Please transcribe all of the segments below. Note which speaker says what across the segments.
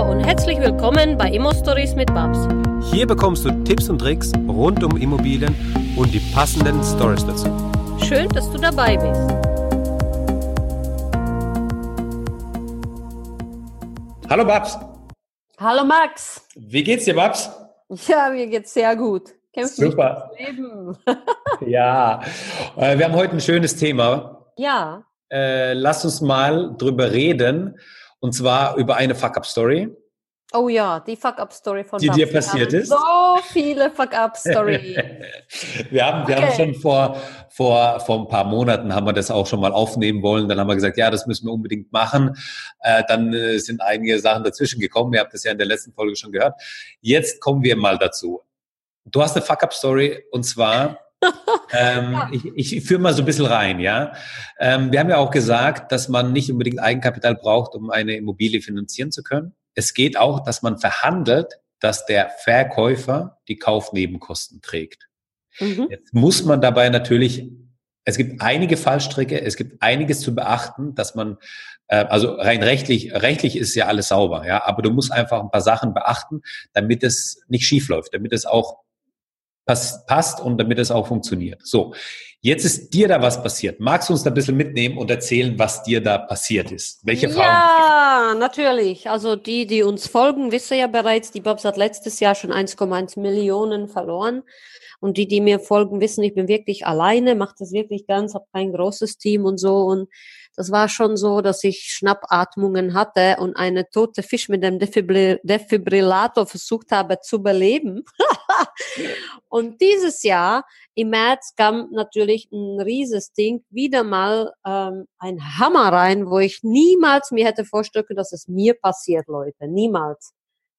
Speaker 1: Hallo und herzlich willkommen bei Immo Stories mit Babs.
Speaker 2: Hier bekommst du Tipps und Tricks rund um Immobilien und die passenden Stories dazu.
Speaker 1: Schön, dass du dabei bist.
Speaker 3: Hallo Babs.
Speaker 4: Hallo Max.
Speaker 3: Wie geht's dir, Babs?
Speaker 4: Ja, mir geht's sehr gut.
Speaker 3: Kämpfst Super. Leben. ja, äh, wir haben heute ein schönes Thema.
Speaker 4: Ja.
Speaker 3: Äh, lass uns mal drüber reden und zwar über eine Fuck-Up-Story.
Speaker 4: Oh ja, die Fuck-Up-Story von
Speaker 3: Die Babs. dir passiert ist.
Speaker 4: So viele Fuck-Up-Story.
Speaker 3: wir haben, wir okay. haben schon vor, vor, vor ein paar Monaten haben wir das auch schon mal aufnehmen wollen. Dann haben wir gesagt, ja, das müssen wir unbedingt machen. Äh, dann äh, sind einige Sachen dazwischen gekommen. Ihr habt das ja in der letzten Folge schon gehört. Jetzt kommen wir mal dazu. Du hast eine Fuck-Up-Story und zwar ähm, ja. Ich, ich führe mal so ein bisschen rein, ja. Ähm, wir haben ja auch gesagt, dass man nicht unbedingt Eigenkapital braucht, um eine Immobilie finanzieren zu können. Es geht auch, dass man verhandelt, dass der Verkäufer die Kaufnebenkosten trägt. Mhm. Jetzt muss man dabei natürlich, es gibt einige Fallstricke, es gibt einiges zu beachten, dass man, äh, also rein rechtlich, rechtlich ist ja alles sauber, ja, aber du musst einfach ein paar Sachen beachten, damit es nicht schief läuft, damit es auch pass, passt und damit es auch funktioniert. So, jetzt ist dir da was passiert. Magst du uns da ein bisschen mitnehmen und erzählen, was dir da passiert ist? Welche Fragen?
Speaker 4: Ja, natürlich. Also die, die uns folgen, wissen ja bereits, die Bobs hat letztes Jahr schon 1,1 Millionen verloren. Und die, die mir folgen, wissen, ich bin wirklich alleine, mache das wirklich ganz, habe kein großes Team und so. Und das war schon so, dass ich Schnappatmungen hatte und eine tote Fisch mit dem Defibrillator versucht habe zu beleben. und dieses Jahr im März kam natürlich ein rieses Ding, wieder mal ähm, ein Hammer rein, wo ich niemals mir hätte vorstellen können, dass es mir passiert, Leute. Niemals.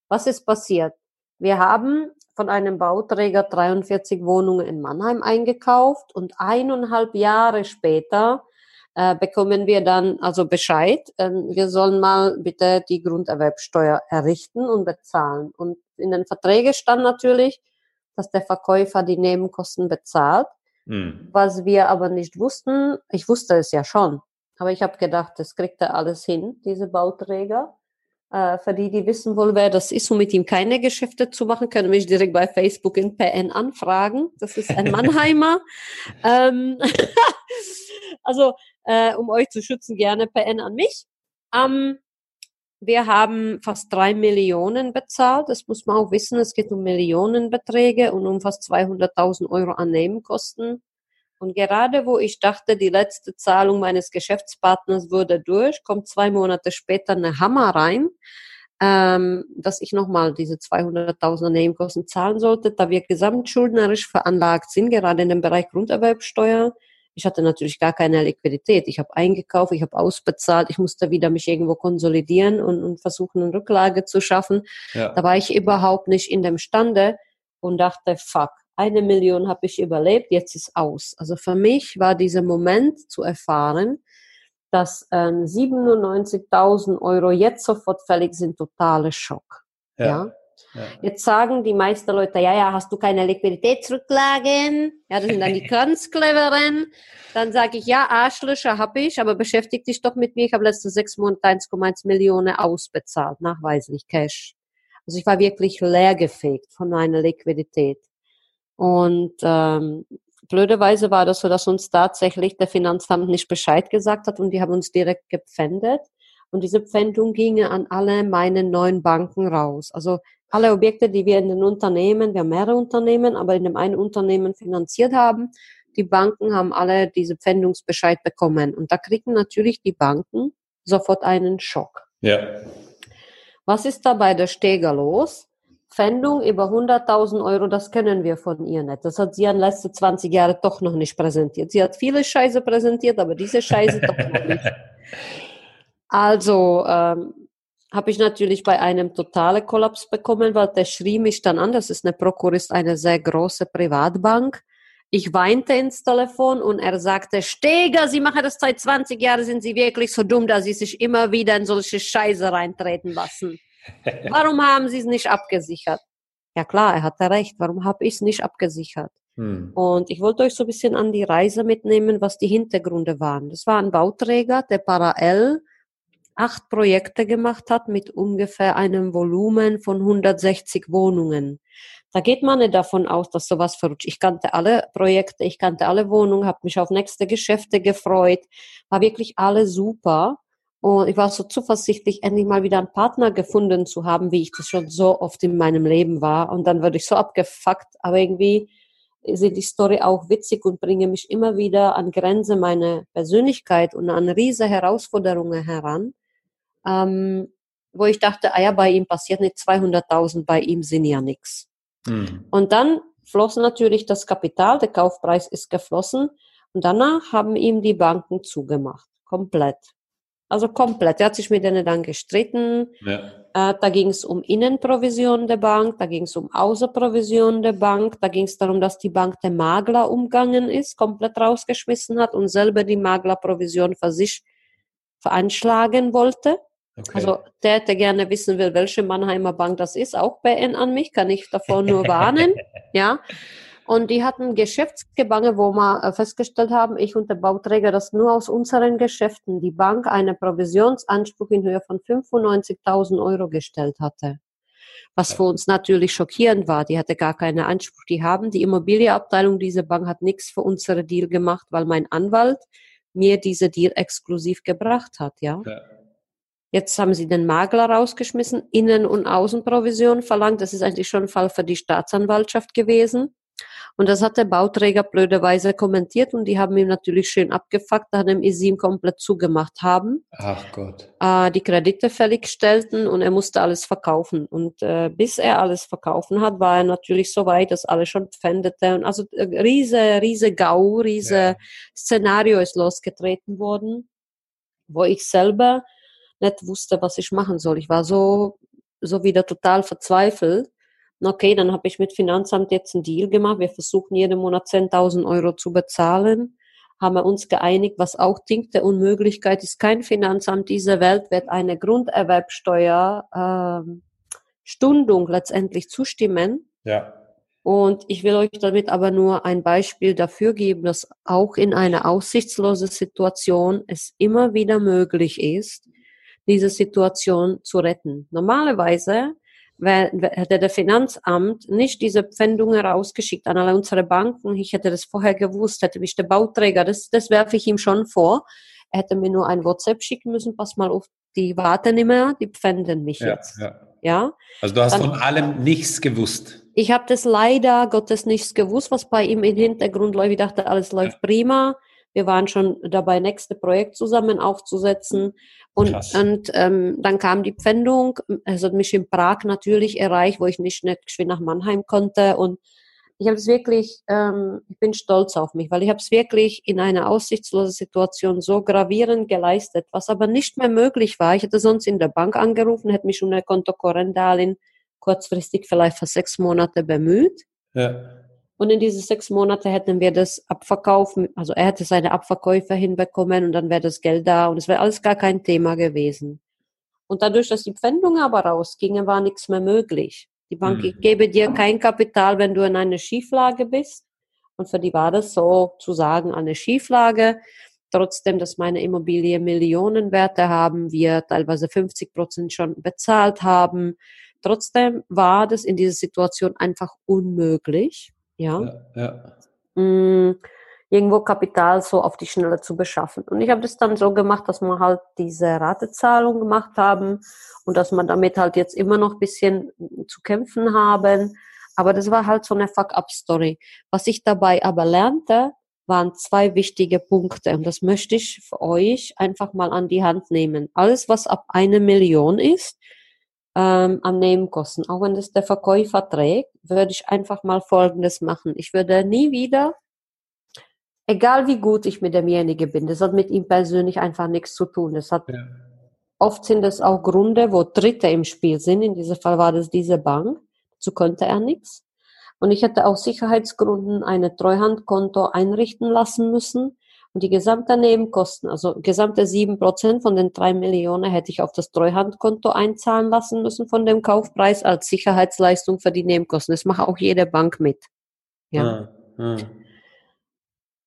Speaker 4: Was ist passiert? Wir haben von einem Bauträger 43 Wohnungen in Mannheim eingekauft und eineinhalb Jahre später äh, bekommen wir dann also Bescheid, äh, wir sollen mal bitte die Grunderwerbsteuer errichten und bezahlen. Und in den Verträgen stand natürlich, dass der Verkäufer die Nebenkosten bezahlt. Mhm. Was wir aber nicht wussten, ich wusste es ja schon, aber ich habe gedacht, das kriegt er alles hin, diese Bauträger. Äh, für die, die wissen wollen, wer das ist, um mit ihm keine Geschäfte zu machen, können mich direkt bei Facebook in PN anfragen. Das ist ein Mannheimer. ähm, also äh, um euch zu schützen, gerne PN an mich. Ähm, wir haben fast drei Millionen bezahlt. Das muss man auch wissen. Es geht um Millionenbeträge und um fast 200.000 Euro an Nebenkosten. Und gerade wo ich dachte, die letzte Zahlung meines Geschäftspartners würde durch, kommt zwei Monate später eine Hammer rein, ähm, dass ich nochmal diese 200.000 Nebenkosten zahlen sollte, da wir gesamtschuldnerisch veranlagt sind, gerade in dem Bereich Grunderwerbsteuer ich hatte natürlich gar keine Liquidität. Ich habe eingekauft, ich habe ausbezahlt, ich musste wieder mich irgendwo konsolidieren und, und versuchen, eine Rücklage zu schaffen. Ja. Da war ich überhaupt nicht in dem Stande und dachte, fuck, eine Million habe ich überlebt, jetzt ist aus. Also für mich war dieser Moment zu erfahren, dass ähm, 97.000 Euro jetzt sofort fällig sind, totaler Schock. ja? ja? Ja. Jetzt sagen die meisten Leute, ja, ja, hast du keine Liquiditätsrücklagen? Ja, das sind dann die ganz cleveren. Dann sage ich, ja, Arschlöcher habe ich, aber beschäftige dich doch mit mir. Ich habe letzte sechs Monate 1,1 Millionen ausbezahlt, nachweislich Cash. Also ich war wirklich leergefegt von meiner Liquidität. Und ähm, blöderweise war das so, dass uns tatsächlich der Finanzamt nicht Bescheid gesagt hat und die haben uns direkt gepfändet. Und diese Pfändung ging an alle meine neuen Banken raus. Also alle Objekte, die wir in den Unternehmen, wir haben mehrere Unternehmen, aber in dem einen Unternehmen finanziert haben, die Banken haben alle diese Pfändungsbescheid bekommen. Und da kriegen natürlich die Banken sofort einen Schock.
Speaker 3: Ja.
Speaker 4: Was ist da bei der Steger los? Pfändung über 100.000 Euro, das können wir von ihr nicht. Das hat sie an letzte 20 Jahre doch noch nicht präsentiert. Sie hat viele Scheiße präsentiert, aber diese Scheiße doch noch nicht. Also ähm, habe ich natürlich bei einem totalen Kollaps bekommen, weil der schrie mich dann an. Das ist eine Prokurist, eine sehr große Privatbank. Ich weinte ins Telefon und er sagte, Steger, Sie machen das seit 20 Jahren, sind Sie wirklich so dumm, dass Sie sich immer wieder in solche Scheiße reintreten lassen. Warum haben Sie es nicht abgesichert? Ja klar, er hatte recht. Warum habe ich es nicht abgesichert? Hm. Und ich wollte euch so ein bisschen an die Reise mitnehmen, was die Hintergründe waren. Das war ein Bauträger, der parallel acht Projekte gemacht hat mit ungefähr einem Volumen von 160 Wohnungen. Da geht man nicht davon aus, dass sowas verrutscht. Ich kannte alle Projekte, ich kannte alle Wohnungen, habe mich auf nächste Geschäfte gefreut, war wirklich alle super. Und ich war so zuversichtlich, endlich mal wieder einen Partner gefunden zu haben, wie ich das schon so oft in meinem Leben war. Und dann würde ich so abgefuckt, aber irgendwie sind die Story auch witzig und bringe mich immer wieder an Grenze meiner Persönlichkeit und an riesige Herausforderungen heran ähm, wo ich dachte, ah ja, bei ihm passiert nicht 200.000, bei ihm sind ja nichts. Mhm. Und dann floss natürlich das Kapital, der Kaufpreis ist geflossen und danach haben ihm die Banken zugemacht, komplett. Also komplett. Er hat sich mit denen dann gestritten. Ja. Äh, da ging es um Innenprovision der Bank, da ging es um Außenprovision der Bank, da ging es darum, dass die Bank den Makler umgangen ist, komplett rausgeschmissen hat und selber die Maklerprovision für sich veranschlagen wollte. Okay. Also der, der gerne wissen will, welche Mannheimer Bank das ist, auch BN an mich, kann ich davor nur warnen. ja. Und die hatten Geschäftsgebange, wo wir äh, festgestellt haben, ich und der Bauträger, dass nur aus unseren Geschäften die Bank einen Provisionsanspruch in Höhe von 95.000 Euro gestellt hatte. Was für uns natürlich schockierend war. Die hatte gar keinen Anspruch. Die haben die Immobilienabteilung dieser Bank hat nichts für unsere Deal gemacht, weil mein Anwalt mir diese Deal exklusiv gebracht hat, ja. ja. Jetzt haben sie den Makler rausgeschmissen, Innen- und Außenprovision verlangt. Das ist eigentlich schon ein Fall für die Staatsanwaltschaft gewesen. Und das hat der Bauträger blöderweise kommentiert und die haben ihm natürlich schön abgefuckt, nachdem sie ihm komplett zugemacht haben.
Speaker 3: Ach Gott.
Speaker 4: Äh, die Kredite fällig stellten und er musste alles verkaufen. Und äh, bis er alles verkaufen hat, war er natürlich so weit, dass alles schon pfändete. Und also äh, riese, riese Gau, riese ja. Szenario ist losgetreten worden, wo ich selber nicht wusste, was ich machen soll. Ich war so, so wieder total verzweifelt. Okay, dann habe ich mit Finanzamt jetzt einen Deal gemacht. Wir versuchen jeden Monat 10.000 Euro zu bezahlen. Haben wir uns geeinigt, was auch Ding der Unmöglichkeit ist. Kein Finanzamt dieser Welt wird eine Grunderwerbsteuer äh, Stundung letztendlich zustimmen.
Speaker 3: Ja.
Speaker 4: Und ich will euch damit aber nur ein Beispiel dafür geben, dass auch in einer aussichtslosen Situation es immer wieder möglich ist, diese Situation zu retten. Normalerweise hätte der Finanzamt nicht diese Pfändungen rausgeschickt an alle unsere Banken. Ich hätte das vorher gewusst, hätte mich der Bauträger, das, das werfe ich ihm schon vor. Er hätte mir nur ein WhatsApp schicken müssen, pass mal auf, die warten nicht mehr, die pfänden mich ja, jetzt. Ja. ja.
Speaker 3: Also du hast Dann, von allem nichts gewusst.
Speaker 4: Ich habe das leider Gottes nichts gewusst, was bei ihm im Hintergrund läuft. Ich dachte, alles läuft ja. prima. Wir waren schon dabei, nächste Projekt zusammen aufzusetzen. Und, und ähm, dann kam die Pfändung. Es hat mich in Prag natürlich erreicht, wo ich nicht, nicht geschwind nach Mannheim konnte. Und ich habe es wirklich, ähm, ich bin stolz auf mich, weil ich habe es wirklich in einer aussichtslosen Situation so gravierend geleistet, was aber nicht mehr möglich war. Ich hätte sonst in der Bank angerufen, hätte mich um ein Kontokorrentdarlehen kurzfristig vielleicht für sechs Monate bemüht. Ja. Und in diese sechs Monate hätten wir das Abverkauf, also er hätte seine Abverkäufe hinbekommen und dann wäre das Geld da und es wäre alles gar kein Thema gewesen. Und dadurch, dass die Pfändungen aber rausgingen, war nichts mehr möglich. Die Bank mhm. gebe dir kein Kapital, wenn du in einer Schieflage bist. Und für die war das sozusagen eine Schieflage. Trotzdem, dass meine Immobilie Millionenwerte haben, wir teilweise 50 Prozent schon bezahlt haben. Trotzdem war das in dieser Situation einfach unmöglich ja, ja, ja. Mm, irgendwo Kapital so auf die Schnelle zu beschaffen. Und ich habe das dann so gemacht, dass wir halt diese Ratezahlung gemacht haben und dass man damit halt jetzt immer noch ein bisschen zu kämpfen haben. Aber das war halt so eine Fuck-up-Story. Was ich dabei aber lernte, waren zwei wichtige Punkte und das möchte ich für euch einfach mal an die Hand nehmen. Alles, was ab eine Million ist, ähm, an Nebenkosten, auch wenn das der Verkäufer trägt, würde ich einfach mal Folgendes machen. Ich würde nie wieder, egal wie gut ich mit demjenigen bin, das hat mit ihm persönlich einfach nichts zu tun. Das hat, ja. oft sind es auch Gründe, wo Dritte im Spiel sind. In diesem Fall war das diese Bank. Dazu konnte er nichts. Und ich hätte aus Sicherheitsgründen eine Treuhandkonto einrichten lassen müssen und die gesamte Nebenkosten, also gesamte sieben Prozent von den drei Millionen hätte ich auf das Treuhandkonto einzahlen lassen müssen von dem Kaufpreis als Sicherheitsleistung für die Nebenkosten. Das macht auch jede Bank mit. Ja. Ah, ah.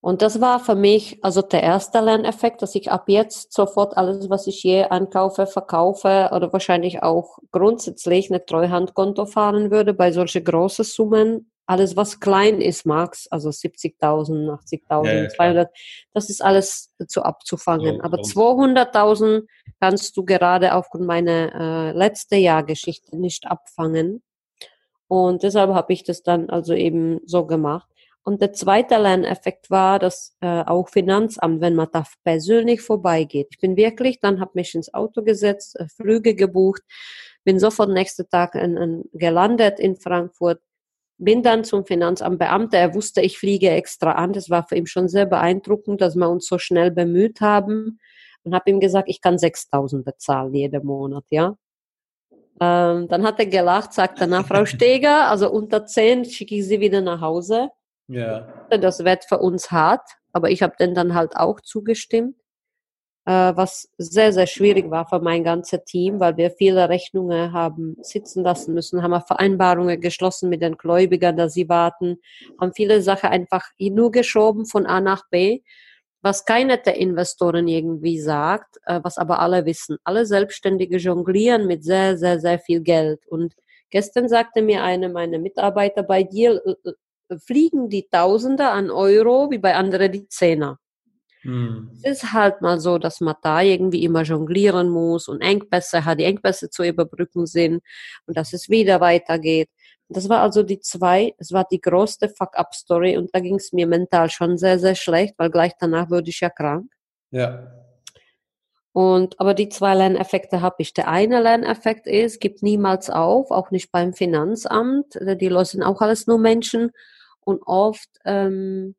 Speaker 4: Und das war für mich also der erste Lerneffekt, dass ich ab jetzt sofort alles, was ich je ankaufe, verkaufe oder wahrscheinlich auch grundsätzlich eine Treuhandkonto fahren würde bei solchen großen Summen. Alles, was klein ist, Max, also 70.000, 80.000, ja, ja, 200, das ist alles zu abzufangen. Ja, Aber 200.000 kannst du gerade aufgrund meiner äh, letzte Jahrgeschichte nicht abfangen. Und deshalb habe ich das dann also eben so gemacht. Und der zweite Lerneffekt war, dass äh, auch Finanzamt, wenn man da persönlich vorbeigeht. Ich bin wirklich, dann habe mich ins Auto gesetzt, äh, Flüge gebucht, bin sofort nächsten Tag in, in, gelandet in Frankfurt, bin dann zum Finanzamt Beamter. Er wusste, ich fliege extra an. Das war für ihn schon sehr beeindruckend, dass wir uns so schnell bemüht haben. Und habe ihm gesagt, ich kann 6.000 bezahlen jeden Monat, ja. Ähm, dann hat er gelacht, sagt danach, Frau Steger, also unter 10 schicke ich Sie wieder nach Hause. Ja. Das wird für uns hart, aber ich habe denn dann halt auch zugestimmt, was sehr, sehr schwierig war für mein ganzes Team, weil wir viele Rechnungen haben sitzen lassen müssen, haben Vereinbarungen geschlossen mit den Gläubigern, dass sie warten, haben viele Sachen einfach nur geschoben von A nach B, was keiner der Investoren irgendwie sagt, äh, was aber alle wissen. Alle Selbstständige jonglieren mit sehr, sehr, sehr viel Geld und Gestern sagte mir eine meiner Mitarbeiter, bei dir äh, fliegen die Tausende an Euro wie bei anderen die Zehner. Hm. Es ist halt mal so, dass man da irgendwie immer jonglieren muss und Engpässe hat, die Engpässe zu überbrücken sind und dass es wieder weitergeht. Das war also die zwei, es war die größte Fuck-up-Story und da ging es mir mental schon sehr, sehr schlecht, weil gleich danach wurde ich ja krank. Ja. Und, aber die zwei Lerneffekte habe ich. Der eine Lerneffekt ist, gibt niemals auf, auch nicht beim Finanzamt. Die Leute sind auch alles nur Menschen und oft, ähm,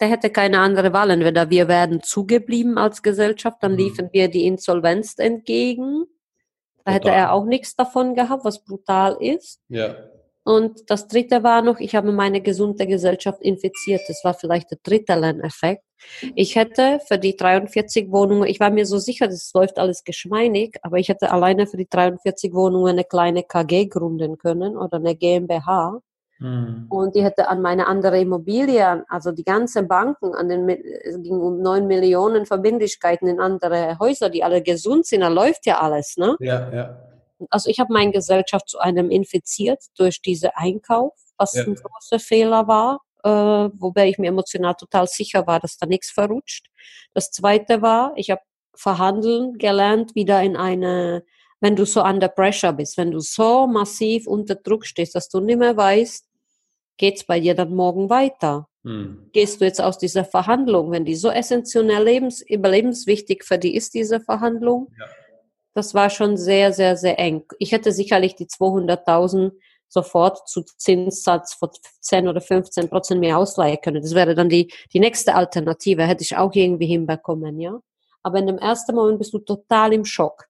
Speaker 4: der hätte keine andere Wahl. Entweder wir werden zugeblieben als Gesellschaft, dann mhm. liefen wir die Insolvenz entgegen. Da hätte er auch nichts davon gehabt, was brutal ist. Ja. Und das dritte war noch, ich habe meine gesunde Gesellschaft infiziert. Das war vielleicht der dritte Lerneffekt. Ich hätte für die 43 Wohnungen, ich war mir so sicher, das läuft alles geschmeidig, aber ich hätte alleine für die 43 Wohnungen eine kleine KG gründen können oder eine GmbH. Mhm. Und die hätte an meine andere Immobilie, also die ganzen Banken, an den, es ging um neun Millionen Verbindlichkeiten in andere Häuser, die alle gesund sind, da läuft ja alles, ne? Ja, ja. Also ich habe meine Gesellschaft zu einem infiziert durch diese Einkauf, was ja. ein großer Fehler war, äh, wobei ich mir emotional total sicher war, dass da nichts verrutscht. Das zweite war, ich habe verhandeln gelernt, wieder in eine wenn du so under pressure bist, wenn du so massiv unter Druck stehst, dass du nicht mehr weißt, geht's bei dir dann morgen weiter? Hm. Gehst du jetzt aus dieser Verhandlung, wenn die so essentiell lebens, überlebenswichtig für die ist, diese Verhandlung? Ja. Das war schon sehr, sehr, sehr eng. Ich hätte sicherlich die 200.000 sofort zu Zinssatz von 10 oder 15 Prozent mehr ausleihen können. Das wäre dann die, die nächste Alternative, hätte ich auch irgendwie hinbekommen, ja. Aber in dem ersten Moment bist du total im Schock.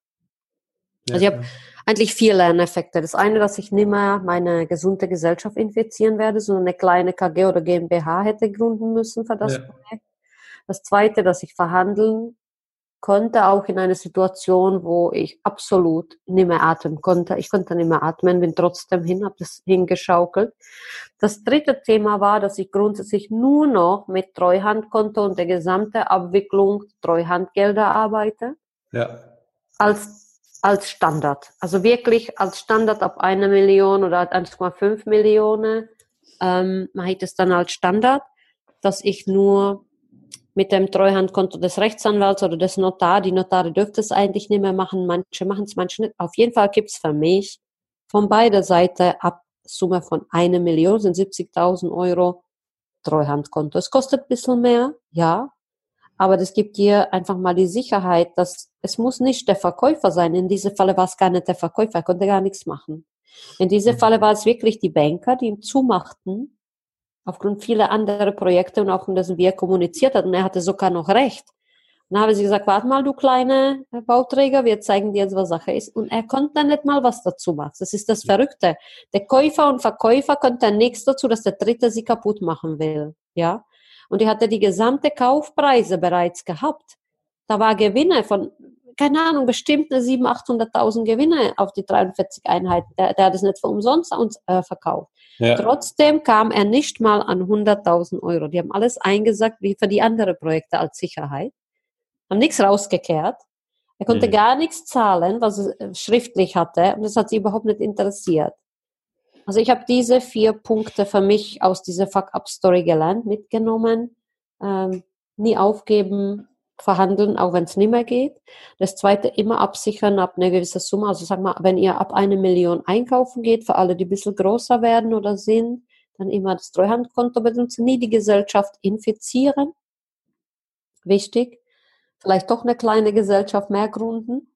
Speaker 4: Also ich habe eigentlich vier Lerneffekte. Das eine, dass ich nicht mehr meine gesunde Gesellschaft infizieren werde, sondern eine kleine KG oder GmbH hätte gründen müssen für das ja. Projekt. Das zweite, dass ich verhandeln konnte, auch in einer Situation, wo ich absolut nicht mehr atmen konnte. Ich konnte nicht mehr atmen, bin trotzdem hin, habe das hingeschaukelt. Das dritte Thema war, dass ich grundsätzlich nur noch mit Treuhandkonto und der gesamte Abwicklung Treuhandgelder arbeite. Ja. Als als Standard. Also wirklich als Standard ab einer Million oder 1,5 Millionen ähm, mache ich das dann als Standard, dass ich nur mit dem Treuhandkonto des Rechtsanwalts oder des Notar, die Notare dürfte es eigentlich nicht mehr machen, manche machen es, manche nicht. Auf jeden Fall gibt es für mich von beider Seite ab Summe von einer Million, sind 70.000 Euro Treuhandkonto. Es kostet ein bisschen mehr, ja, aber das gibt dir einfach mal die Sicherheit, dass es muss nicht der Verkäufer sein. In diesem Falle war es gar nicht der Verkäufer, er konnte gar nichts machen. In diesem mhm. Falle war es wirklich die Banker, die ihm zumachten, aufgrund vieler anderer Projekte und auch, dass wir kommuniziert hatten. Er hatte sogar noch recht. dann haben sie gesagt, warte mal, du kleine Bauträger, wir zeigen dir jetzt, was Sache ist. Und er konnte nicht mal was dazu machen. Das ist das Verrückte. Der Käufer und Verkäufer konnte nichts dazu, dass der Dritte sie kaputt machen will. Ja und die hatte die gesamte Kaufpreise bereits gehabt. Da war Gewinne von keine Ahnung, bestimmt eine 700.000, 800.000 Gewinne auf die 43 Einheiten. Der, der hat es nicht für umsonst uns äh, verkauft. Ja. Trotzdem kam er nicht mal an 100.000 Euro. Die haben alles eingesagt wie für die anderen Projekte als Sicherheit. Haben nichts rausgekehrt. Er konnte mhm. gar nichts zahlen, was er äh, schriftlich hatte. Und das hat sie überhaupt nicht interessiert. Also ich habe diese vier Punkte für mich aus dieser Fuck-Up-Story gelernt, mitgenommen. Ähm, nie aufgeben, verhandeln, auch wenn es nicht mehr geht. Das zweite, immer absichern ab einer gewissen Summe. Also sag mal, wenn ihr ab eine Million einkaufen geht, für alle, die ein bisschen größer werden oder sind, dann immer das Treuhandkonto benutzen, nie die Gesellschaft infizieren. Wichtig. Vielleicht doch eine kleine Gesellschaft mehr gründen.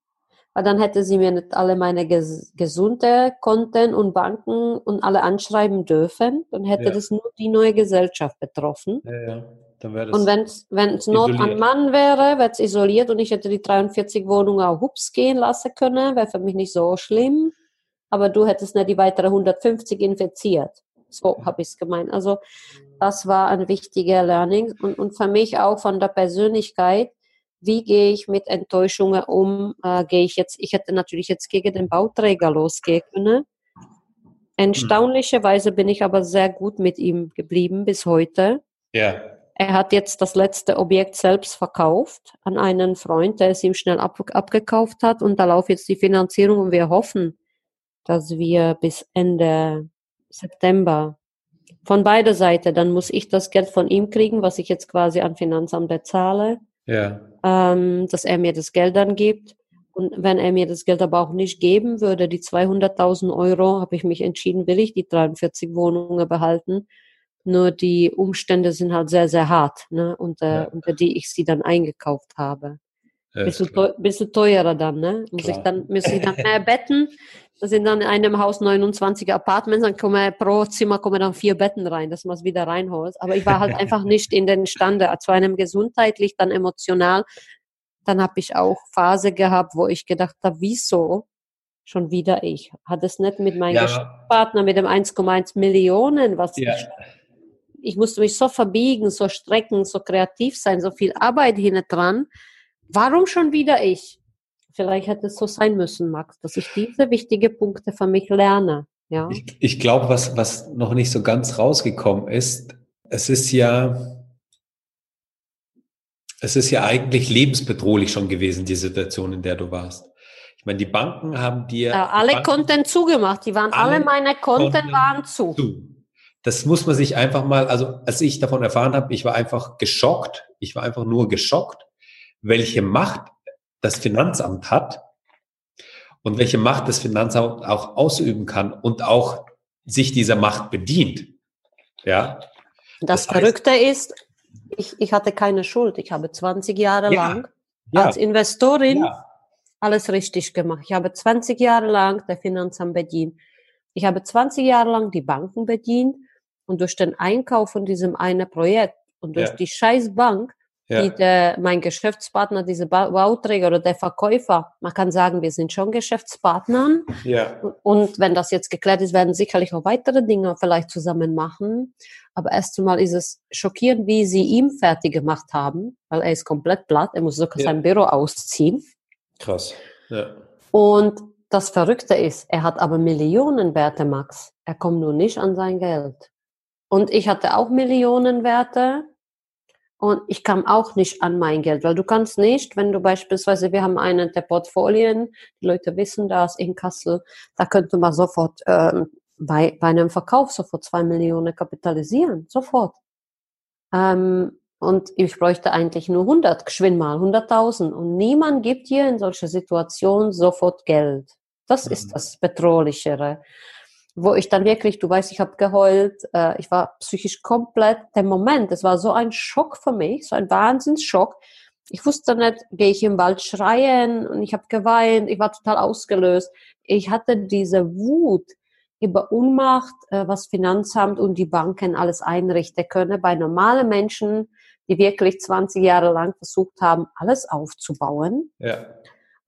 Speaker 4: Weil dann hätte sie mir nicht alle meine ges gesunde Konten und Banken und alle anschreiben dürfen. Dann hätte ja. das nur die neue Gesellschaft betroffen. Ja, ja. Und wenn es Not an Mann wäre, wäre es isoliert und ich hätte die 43 Wohnungen auch hups gehen lassen können, wäre für mich nicht so schlimm. Aber du hättest nicht die weitere 150 infiziert. So habe ich es gemeint. Also das war ein wichtiger Learning und, und für mich auch von der Persönlichkeit. Wie gehe ich mit Enttäuschungen um? Äh, gehe ich jetzt, ich hätte natürlich jetzt gegen den Bauträger losgehen können. Erstaunlicherweise bin ich aber sehr gut mit ihm geblieben bis heute. Ja. Er hat jetzt das letzte Objekt selbst verkauft an einen Freund, der es ihm schnell ab, abgekauft hat. Und da läuft jetzt die Finanzierung und wir hoffen, dass wir bis Ende September von beider Seite, dann muss ich das Geld von ihm kriegen, was ich jetzt quasi an Finanzamt bezahle, ja. ähm, dass er mir das Geld dann gibt. Und wenn er mir das Geld aber auch nicht geben würde, die 200.000 Euro, habe ich mich entschieden, will ich die 43 Wohnungen behalten nur die Umstände sind halt sehr, sehr hart, ne? unter, ja. unter die ich sie dann eingekauft habe. Ja, bisschen, teuer, bisschen teurer dann, ne? Muss ich dann, muss ich dann mehr betten. Da sind dann in einem Haus 29 Apartments, dann kommen pro Zimmer kommen dann vier Betten rein, dass man es wieder reinholt. Aber ich war halt einfach nicht in den Stande, zu einem gesundheitlich, dann emotional. Dann habe ich auch Phase gehabt, wo ich gedacht habe, wieso schon wieder ich? Hat es nicht mit meinem ja. Partner, mit dem 1,1 Millionen, was ja. ich ich musste mich so verbiegen, so strecken, so kreativ sein, so viel Arbeit hinten dran. Warum schon wieder ich? Vielleicht hätte es so sein müssen, Max, dass ich diese wichtigen Punkte für mich lerne. Ja.
Speaker 3: Ich, ich glaube, was, was noch nicht so ganz rausgekommen ist, es ist ja, es ist ja eigentlich lebensbedrohlich schon gewesen, die Situation, in der du warst. Ich meine, die Banken haben dir.
Speaker 4: Ja, alle
Speaker 3: Banken,
Speaker 4: Konten zugemacht. Die waren alle, alle meine Konten, Konten waren zu. zu
Speaker 3: das muss man sich einfach mal, also als ich davon erfahren habe, ich war einfach geschockt. Ich war einfach nur geschockt, welche Macht das Finanzamt hat und welche Macht das Finanzamt auch ausüben kann und auch sich dieser Macht bedient. Ja.
Speaker 4: Das, das Verrückte ist, ich, ich hatte keine Schuld. Ich habe 20 Jahre ja, lang ja, als Investorin ja. alles richtig gemacht. Ich habe 20 Jahre lang das Finanzamt bedient. Ich habe 20 Jahre lang die Banken bedient und durch den Einkauf von diesem einen Projekt und durch die Scheißbank, ja. die der, mein Geschäftspartner, diese Bauträger oder der Verkäufer, man kann sagen, wir sind schon Geschäftspartner. Ja. Und wenn das jetzt geklärt ist, werden sicherlich auch weitere Dinge vielleicht zusammen machen. Aber erst einmal ist es schockierend, wie sie ihm fertig gemacht haben, weil er ist komplett platt, er muss sogar ja. sein Büro ausziehen.
Speaker 3: Krass. Ja.
Speaker 4: Und das Verrückte ist, er hat aber Millionenwerte, Max. Er kommt nur nicht an sein Geld. Und ich hatte auch Millionenwerte und ich kam auch nicht an mein Geld, weil du kannst nicht, wenn du beispielsweise, wir haben einen der Portfolien, die Leute wissen das in Kassel, da könnte man sofort ähm, bei, bei einem Verkauf sofort zwei Millionen kapitalisieren, sofort. Ähm, und ich bräuchte eigentlich nur 100, geschwind mal, 100.000. Und niemand gibt dir in solcher Situation sofort Geld. Das mhm. ist das Bedrohlichere wo ich dann wirklich, du weißt, ich habe geheult, äh, ich war psychisch komplett, der Moment, es war so ein Schock für mich, so ein Wahnsinnsschock. Ich wusste nicht, gehe ich im Wald schreien und ich habe geweint, ich war total ausgelöst. Ich hatte diese Wut über Unmacht, äh, was Finanzamt und die Banken alles einrichten können bei normalen Menschen, die wirklich 20 Jahre lang versucht haben, alles aufzubauen. Ja.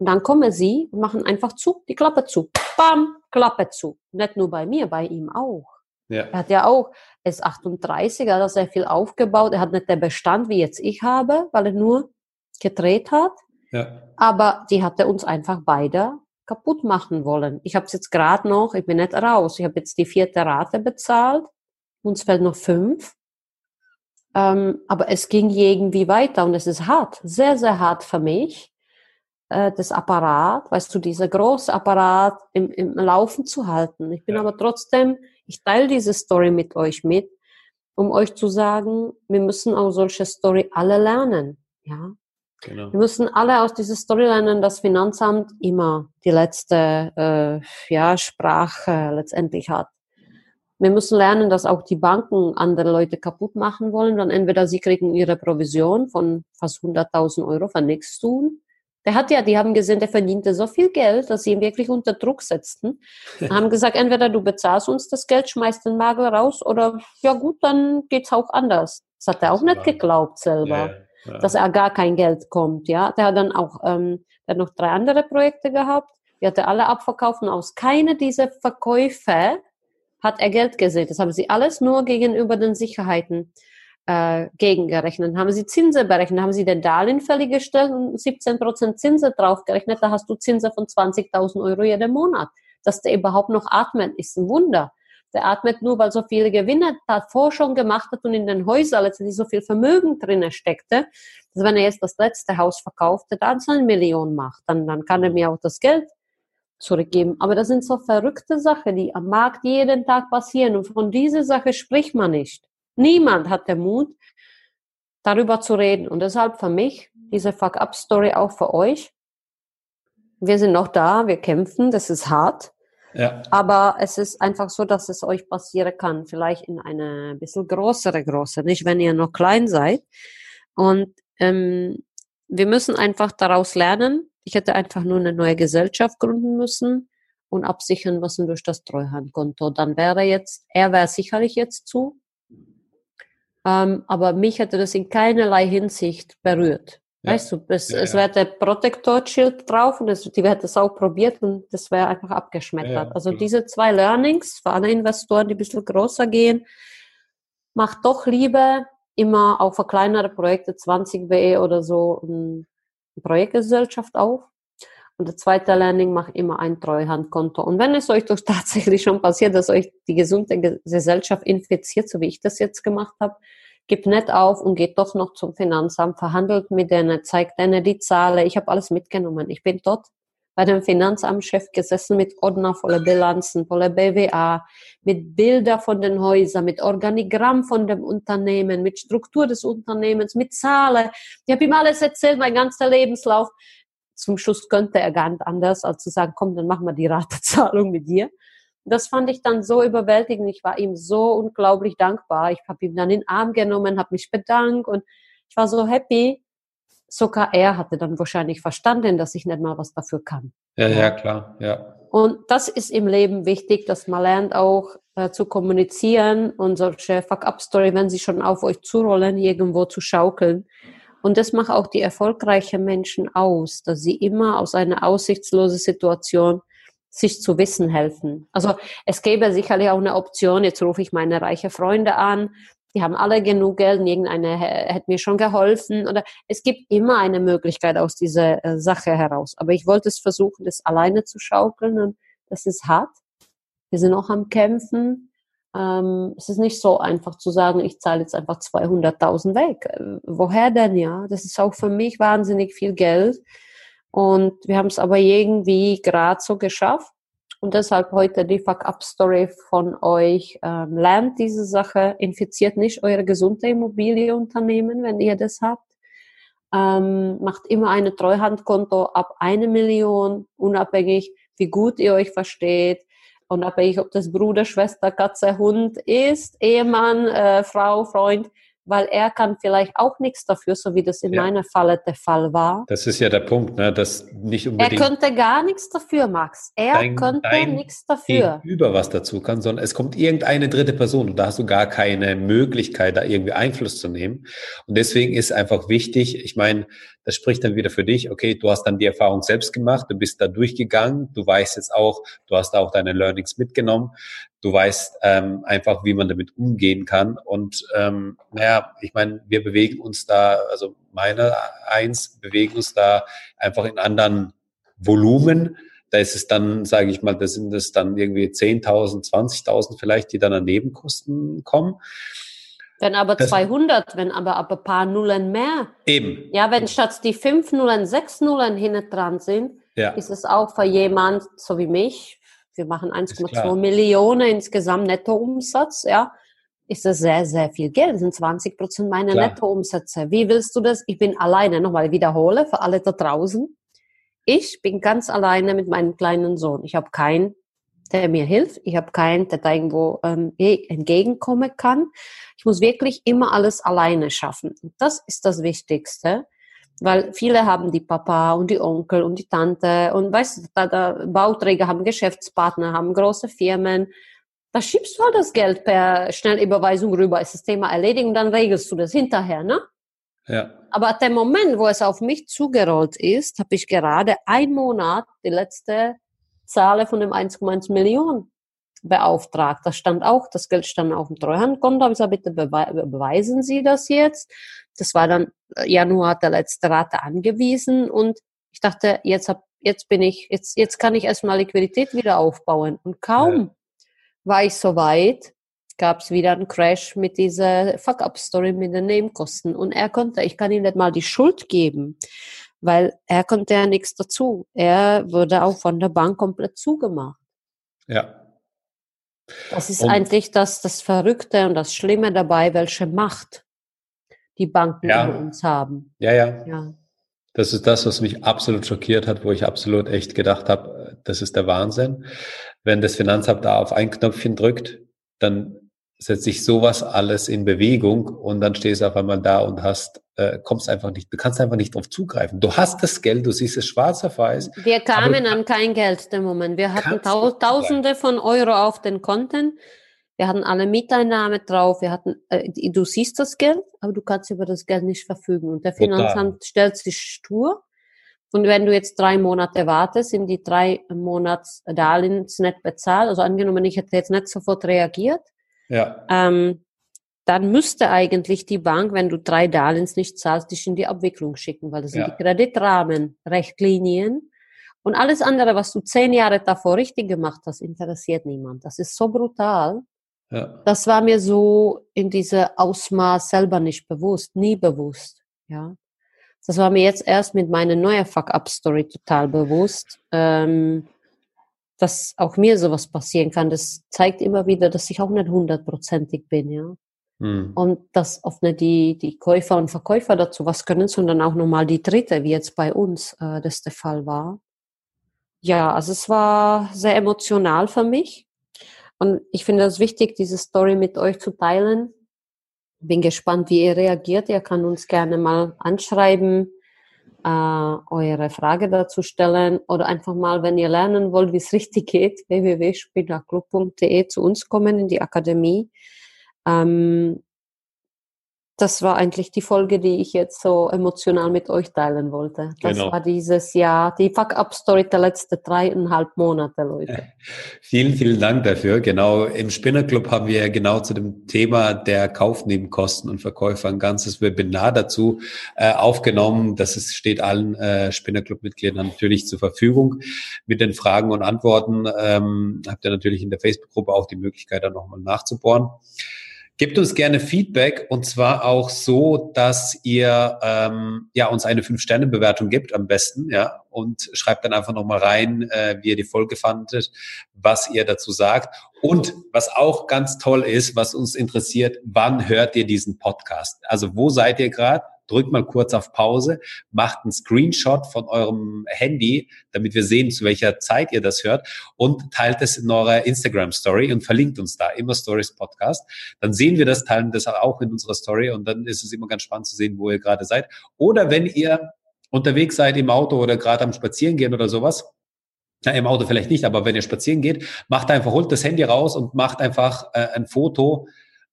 Speaker 4: Und dann kommen sie und machen einfach zu, die Klappe zu. Bam, Klappe zu. Nicht nur bei mir, bei ihm auch. Ja. Er hat ja auch, er ist 38, er hat sehr viel aufgebaut. Er hat nicht den Bestand, wie jetzt ich habe, weil er nur gedreht hat. Ja. Aber die hatte uns einfach beide kaputt machen wollen. Ich habe es jetzt gerade noch, ich bin nicht raus. Ich habe jetzt die vierte Rate bezahlt. Uns fällt noch fünf. Ähm, aber es ging irgendwie weiter und es ist hart, sehr, sehr hart für mich, äh, das Apparat, weißt du, dieser große Apparat im, im Laufen zu halten. Ich bin ja. aber trotzdem, ich teile diese Story mit euch mit, um euch zu sagen, wir müssen auch solche Story alle lernen. Ja, Genau. Wir müssen alle aus dieser Story lernen, dass Finanzamt immer die letzte äh, ja, Sprache letztendlich hat. Wir müssen lernen, dass auch die Banken andere Leute kaputt machen wollen. Dann entweder sie kriegen ihre Provision von fast 100.000 Euro für nichts tun. Der hat ja, die haben gesehen, der verdiente so viel Geld, dass sie ihn wirklich unter Druck setzten. haben gesagt, entweder du bezahlst uns das Geld, schmeißt den Magel raus oder ja gut, dann geht's auch anders. Das hat er auch nicht geglaubt selber. Ja ja. dass er gar kein Geld kommt. Ja, der hat dann auch ähm, der hat noch drei andere Projekte gehabt. Die hat er alle abverkauft und aus keiner dieser Verkäufe hat er Geld gesehen. Das haben sie alles nur gegenüber den Sicherheiten äh, gegengerechnet. Haben sie Zinsen berechnet, haben sie den Darlehen fällig gestellt und 17 Prozent Zinsen draufgerechnet. Da hast du Zinsen von 20.000 Euro jeden Monat. Dass der überhaupt noch atmet, ist ein Wunder. Der atmet nur, weil so viele Gewinne davor schon gemacht hat und in den Häusern letztendlich so viel Vermögen drinne steckte, dass wenn er jetzt das letzte Haus verkaufte, dann so eine Million macht, dann, dann kann er mir auch das Geld zurückgeben. Aber das sind so verrückte Sachen, die am Markt jeden Tag passieren und von dieser Sache spricht man nicht. Niemand hat den Mut, darüber zu reden. Und deshalb für mich diese Fuck-Up-Story auch für euch. Wir sind noch da, wir kämpfen, das ist hart. Ja. Aber es ist einfach so, dass es euch passieren kann. Vielleicht in eine bisschen größere Größe, nicht wenn ihr noch klein seid. Und ähm, wir müssen einfach daraus lernen. Ich hätte einfach nur eine neue Gesellschaft gründen müssen und absichern müssen durch das Treuhandkonto. Dann wäre jetzt, er wäre sicherlich jetzt zu. Ähm, aber mich hätte das in keinerlei Hinsicht berührt. Ja. Weißt du, es, ja, es wäre der Protektorschild drauf und es, die hätte es auch probiert und das wäre einfach abgeschmettert. also diese zwei Learnings für alle Investoren, die ein bisschen größer gehen, macht doch lieber immer auch für kleinere Projekte 20 WE oder so eine Projektgesellschaft auf. Und der zweite Learning macht immer ein Treuhandkonto. Und wenn es euch doch tatsächlich schon passiert, dass euch die gesunde Gesellschaft infiziert, so wie ich das jetzt gemacht habe, gibt nicht auf und geht doch noch zum Finanzamt, verhandelt mit denen, zeigt denen die Zahlen. Ich habe alles mitgenommen. Ich bin dort bei dem Finanzamtschef gesessen mit Ordner voller Bilanzen, voller BWA, mit Bilder von den Häusern, mit Organigramm von dem Unternehmen, mit Struktur des Unternehmens, mit Zahlen. Ich habe ihm alles erzählt, mein ganzer Lebenslauf. Zum Schluss könnte er gar nicht anders, als zu sagen, komm, dann machen wir die Ratezahlung mit dir. Das fand ich dann so überwältigend. Ich war ihm so unglaublich dankbar. Ich habe ihm dann in den Arm genommen, habe mich bedankt und ich war so happy. Sogar er hatte dann wahrscheinlich verstanden, dass ich nicht mal was dafür kann.
Speaker 3: Ja, ja, klar, ja.
Speaker 4: Und das ist im Leben wichtig, dass man lernt auch äh, zu kommunizieren und solche Fuck-up-Story, wenn sie schon auf euch zurollen, irgendwo zu schaukeln. Und das macht auch die erfolgreichen Menschen aus, dass sie immer aus einer aussichtslosen Situation sich zu wissen helfen. Also es gäbe sicherlich auch eine Option, jetzt rufe ich meine reiche Freunde an, die haben alle genug Geld und irgendeine hätte mir schon geholfen oder es gibt immer eine Möglichkeit aus dieser äh, Sache heraus. Aber ich wollte es versuchen, das alleine zu schaukeln und das ist hart. Wir sind auch am Kämpfen. Ähm, es ist nicht so einfach zu sagen, ich zahle jetzt einfach 200.000 weg. Äh, woher denn, ja? Das ist auch für mich wahnsinnig viel Geld. Und wir haben es aber irgendwie gerade so geschafft. Und deshalb heute die Fuck-Up-Story von euch. Ähm, lernt diese Sache, infiziert nicht eure gesunde Immobilienunternehmen, wenn ihr das habt. Ähm, macht immer eine Treuhandkonto ab eine Million, unabhängig, wie gut ihr euch versteht. Unabhängig, ob das Bruder, Schwester, Katze, Hund ist, Ehemann, äh, Frau, Freund weil er kann vielleicht auch nichts dafür, so wie das in ja. meiner Falle der Fall war.
Speaker 3: Das ist ja der Punkt, ne? dass nicht unbedingt.
Speaker 4: Er könnte gar nichts dafür, Max. Er dein, könnte dein nichts dafür.
Speaker 3: Über was dazu kann, sondern es kommt irgendeine dritte Person und da hast du gar keine Möglichkeit, da irgendwie Einfluss zu nehmen. Und deswegen ist einfach wichtig, ich meine, Das spricht dann wieder für dich, okay, du hast dann die Erfahrung selbst gemacht, du bist da durchgegangen, du weißt jetzt auch, du hast auch deine Learnings mitgenommen, du weißt ähm, einfach, wie man damit umgehen kann. Und ähm, naja, ich meine, wir bewegen uns da, also meine eins bewegen uns da einfach in anderen Volumen. Da ist es dann, sage ich mal, da sind es dann irgendwie 10.000, 20.000 vielleicht, die dann an Nebenkosten kommen.
Speaker 4: Wenn aber das 200, wenn aber aber ein paar Nullen mehr.
Speaker 3: Eben.
Speaker 4: Ja, wenn statt die fünf Nullen sechs Nullen hinten dran sind, ja. ist es auch für jemand, so wie mich, wir machen 1,2 Millionen insgesamt Nettoumsatz, ja, ist das sehr, sehr viel Geld. Das sind 20 Prozent meiner Klar. Nettoumsätze. Wie willst du das? Ich bin alleine, nochmal wiederhole für alle da draußen. Ich bin ganz alleine mit meinem kleinen Sohn. Ich habe keinen der mir hilft. Ich habe keinen, der da irgendwo ähm, entgegenkommen kann. Ich muss wirklich immer alles alleine schaffen. Und das ist das Wichtigste, weil viele haben die Papa und die Onkel und die Tante und weißt du, da, da Bauträger haben Geschäftspartner, haben große Firmen. Da schiebst du halt das Geld per Schnellüberweisung rüber, ist das Thema erledigt und dann regelst du das hinterher, ne?
Speaker 3: Ja.
Speaker 4: Aber at dem Moment, wo es auf mich zugerollt ist, habe ich gerade ein Monat, die letzte Zahle von dem 1,1 Millionen beauftragt. Das stand auch, das Geld stand auf dem Treuhandkonto. Ich gesagt, bitte beweisen Sie das jetzt. Das war dann äh, Januar der letzte Rate angewiesen und ich dachte, jetzt hab, jetzt bin ich, jetzt, jetzt kann ich erstmal Liquidität wieder aufbauen. Und kaum ja. war ich so weit, gab es wieder einen Crash mit dieser Fuck-up-Story mit den Nebenkosten. Und er konnte, ich kann ihm nicht mal die Schuld geben weil er konnte ja nichts dazu. Er wurde auch von der Bank komplett zugemacht.
Speaker 3: Ja.
Speaker 4: Das ist und eigentlich das, das Verrückte und das Schlimme dabei, welche Macht die Banken ja. über uns haben.
Speaker 3: Ja, ja, ja. Das ist das, was mich absolut schockiert hat, wo ich absolut echt gedacht habe, das ist der Wahnsinn. Wenn das Finanzamt da auf ein Knöpfchen drückt, dann setzt sich sowas alles in Bewegung und dann stehst du auf einmal da und hast, äh, kommst einfach nicht, du kannst einfach nicht drauf zugreifen. Du hast das Geld, du siehst es schwarz auf weiß.
Speaker 4: Wir kamen an kein Geld im Moment. Wir hatten tau Tausende von Euro auf den Konten. Wir hatten alle Miteinnahme drauf. Wir hatten, äh, du siehst das Geld, aber du kannst über das Geld nicht verfügen. Und der Finanzamt stellt sich stur. Und wenn du jetzt drei Monate wartest, sind die drei Monats Darlehens nicht bezahlt. Also angenommen, ich hätte jetzt nicht sofort reagiert,
Speaker 3: ja.
Speaker 4: Ähm, dann müsste eigentlich die Bank, wenn du drei Darlehens nicht zahlst, dich in die Abwicklung schicken, weil das sind ja. die Kreditrahmenrechtlinien. Und alles andere, was du zehn Jahre davor richtig gemacht hast, interessiert niemand. Das ist so brutal. Ja. Das war mir so in dieser Ausmaß selber nicht bewusst, nie bewusst. Ja. Das war mir jetzt erst mit meiner neuen Fuck-Up-Story total bewusst. Ähm, dass auch mir sowas passieren kann. Das zeigt immer wieder, dass ich auch nicht hundertprozentig bin, ja. Mhm. Und dass oft nicht die, die Käufer und Verkäufer dazu was können, sondern auch nochmal die Dritte, wie jetzt bei uns äh, das der Fall war. Ja, also es war sehr emotional für mich. Und ich finde es wichtig, diese Story mit euch zu teilen. Bin gespannt, wie ihr reagiert. Ihr kann uns gerne mal anschreiben, äh, eure Frage dazu stellen oder einfach mal, wenn ihr lernen wollt, wie es richtig geht, www.spinnerclub.de zu uns kommen in die Akademie. Ähm, das war eigentlich die Folge, die ich jetzt so emotional mit euch teilen wollte. Das genau. war dieses Jahr, die Fuck-Up-Story der letzten dreieinhalb Monate, Leute.
Speaker 3: Vielen, vielen Dank dafür. Genau, im Spinnerclub haben wir genau zu dem Thema der Kaufnebenkosten und Verkäufer ein ganzes Webinar dazu äh, aufgenommen. Das ist, steht allen äh, Spinnerclub-Mitgliedern natürlich zur Verfügung. Mit den Fragen und Antworten ähm, habt ihr natürlich in der Facebook-Gruppe auch die Möglichkeit, da nochmal nachzubohren. Gebt uns gerne Feedback und zwar auch so, dass ihr ähm, ja uns eine Fünf-Sterne-Bewertung gibt am besten, ja, und schreibt dann einfach nochmal rein, äh, wie ihr die Folge fandet, was ihr dazu sagt. Und was auch ganz toll ist, was uns interessiert, wann hört ihr diesen Podcast? Also wo seid ihr gerade? Drückt mal kurz auf Pause, macht einen Screenshot von eurem Handy, damit wir sehen, zu welcher Zeit ihr das hört und teilt es in eurer Instagram Story und verlinkt uns da immer Stories Podcast. Dann sehen wir das, teilen das auch in unserer Story und dann ist es immer ganz spannend zu sehen, wo ihr gerade seid. Oder wenn ihr unterwegs seid im Auto oder gerade am Spazierengehen oder sowas, ja, im Auto vielleicht nicht, aber wenn ihr spazieren geht, macht einfach, holt das Handy raus und macht einfach äh, ein Foto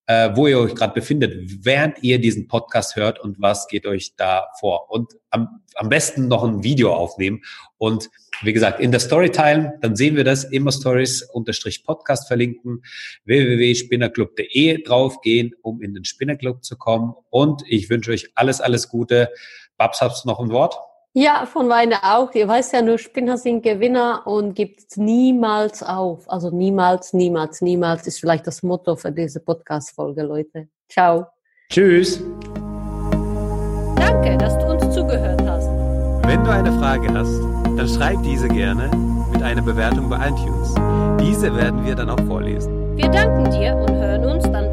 Speaker 3: äh, wo ihr euch gerade befindet, während ihr diesen Podcast hört und was geht euch da vor. Und am, am besten noch ein Video aufnehmen und wie gesagt, in der Story teilen, dann sehen wir das, immer Stories unterstrich Podcast verlinken, www.spinnerclub.de draufgehen, um in den Spinnerclub zu kommen. Und ich wünsche euch alles, alles Gute. Babs, du noch ein Wort?
Speaker 4: Ja, von Weine auch. Ihr weißt ja nur, Spinner sind Gewinner und gibt niemals auf. Also niemals, niemals, niemals ist vielleicht das Motto für diese Podcast-Folge, Leute. Ciao.
Speaker 3: Tschüss.
Speaker 1: Danke, dass du uns zugehört hast.
Speaker 2: Wenn du eine Frage hast, dann schreib diese gerne mit einer Bewertung bei iTunes. Diese werden wir dann auch vorlesen.
Speaker 1: Wir danken dir und hören uns dann